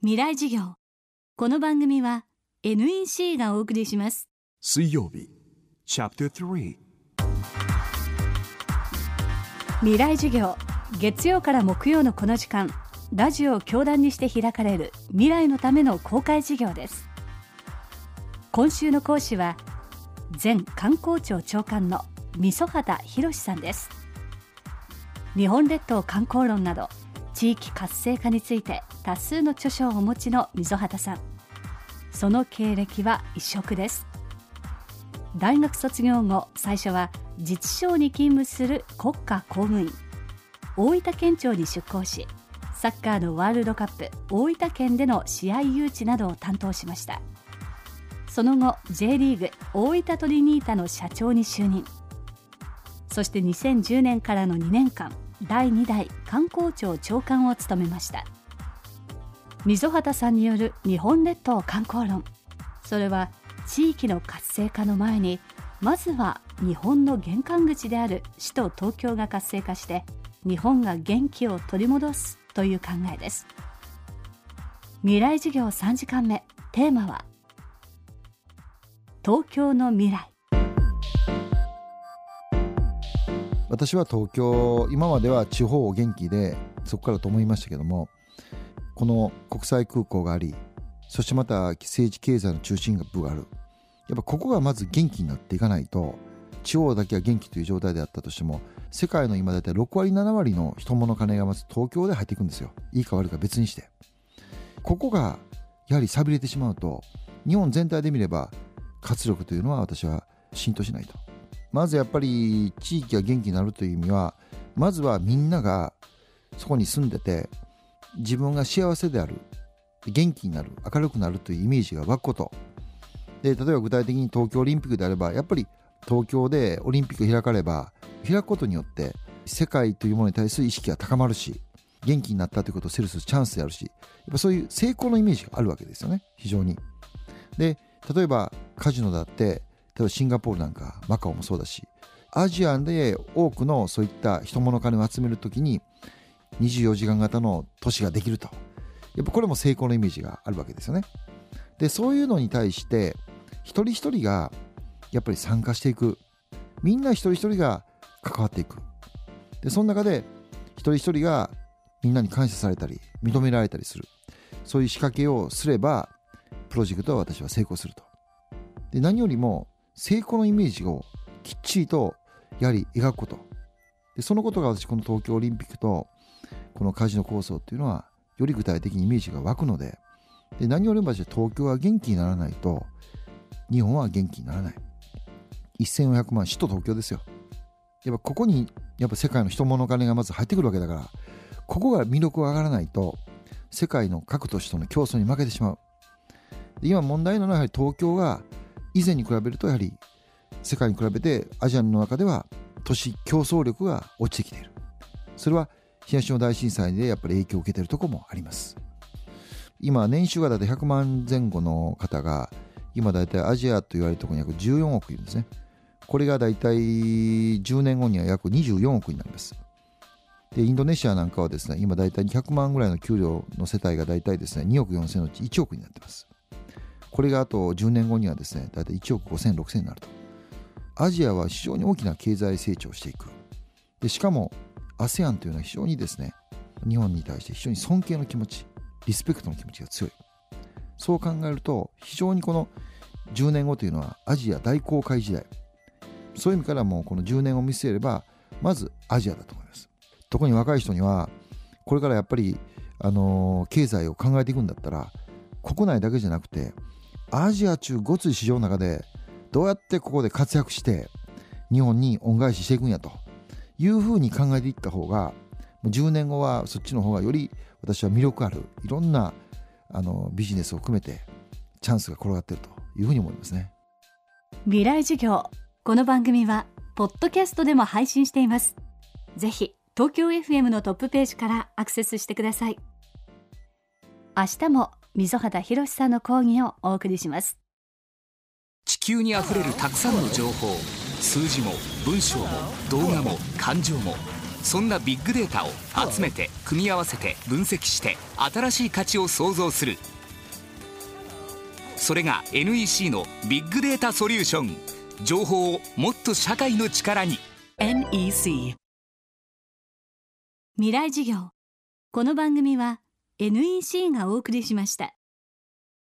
未来授業。この番組は NEC がお送りします。水曜日チャプター3未来授業。月曜から木曜のこの時間ラジオを教壇にして開かれる未来のための公開授業です。今週の講師は前観光庁長官の磯畑博さんです。日本列島観光論など地域活性化について多数の著書をお持ちの溝端さん。その経歴は一色です。大学卒業後最初は自治省に勤務する国家公務員。大分県庁に出向しサッカーのワールドカップ大分県での試合誘致などを担当しました。その後 J リーグ大分トリニータの社長に就任。そして2010年からの2年間第2代観光庁長官を務めました。溝端さんによる日本列島観光論。それは地域の活性化の前にまずは日本の玄関口である首都東京が活性化して日本が元気を取り戻すという考えです。未来授業3時間目。テーマは東京の未来。私は東京今までは地方を元気でそこからと思いましたけどもこの国際空港がありそしてまた政治経済の中心部がある。やっぱここがまず元気になっていかないと地方だけが元気という状態であったとしても世界の今大体6割7割の人物金がまず東京で入っていくんですよ。いいか悪いか別にして。ここがやはり寂れてしまうと日本全体で見れば活力というのは私は浸透しないと。まずやっぱり地域が元気になるという意味はまずはみんながそこに住んでて自分が幸せである元気になる明るくなるというイメージが湧くこと。で例えば具体的に東京オリンピックであればやっぱり東京でオリンピック開かれば開くことによって世界というものに対する意識が高まるし元気になったということをセルするチャンスであるしやっぱそういう成功のイメージがあるわけですよね非常に。で例えばカジノだって例えばシンガポールなんかマカオもそうだしアジアで多くのそういった人物金を集めるときに24時間型の都市ができると。やっぱこれも成功のイメージがあるわけですよね。でそういうのに対して一人一人がやっぱり参加していく。みんな一人一人が関わっていく。でその中で一人一人がみんなに感謝されたり認められたりする。そういう仕掛けをすればプロジェクトは私は成功すると。で何よりも成功のイメージをきっちりとやはり描くこと。でそのことが私この東京オリンピックとこのカジノ構想っていうのはより具体的にイメージが湧くので。で何よりも東京は元気にならないと日本は元気にならない。1400万首都東京ですよ。やっぱここにやっぱ世界の人物金がまず入ってくるわけだからここが魅力が上がらないと世界の各都市との競争に負けてしまう。今問題なのはやはり東京が以前に比べるとやはり世界に比べてアジアの中では都市競争力が落ちてきている。それは東日本大震災でやっぱり影響を受けているところもあります。今年収がだいたい100万前後の方が今だいたいアジアと言われるところに約14億いるんですね。これがだいたい10年後には約24億になります。でインドネシアなんかはですね今だいたい200万ぐらいの給料の世帯がだいたいですね2億4000のうち1億になってます。これがあと10年後にはですねだいたい1億5000、6000になると。アジアは非常に大きな経済成長していく。でしかも ASEAN というのは非常にですね日本に対して非常に尊敬の気持ちリスペクトの気持ちが強い。そう考えると非常にこの10年後というのはアジア大航海時代。そういう意味からもこの10年を見据えればまずアジアだと思います。特に若い人にはこれからやっぱり、あのー、経済を考えていくんだったら国内だけじゃなくてアジア中ごつい市場の中でどうやってここで活躍して日本に恩返ししていくんやというふうに考えていった方が10年後はそっちの方がより私は魅力ある。いろんなあのビジネスを含めてチャンスが転がっているというふうに思いますね。未来授業この番組はポッドキャストでも配信しています。ぜひ東京 FM のトップページからアクセスしてください。明日も溝端博さんの講義をお送りします。地球にあふれるたくさんの情報数字も文章も動画も感情もそんなビッグデータを集めて組み合わせて分析して新しい価値を創造する。それが NEC のビッグデータソリューション。情報をもっと社会の力に。NEC 未来事業。この番組は NEC がお送りしました。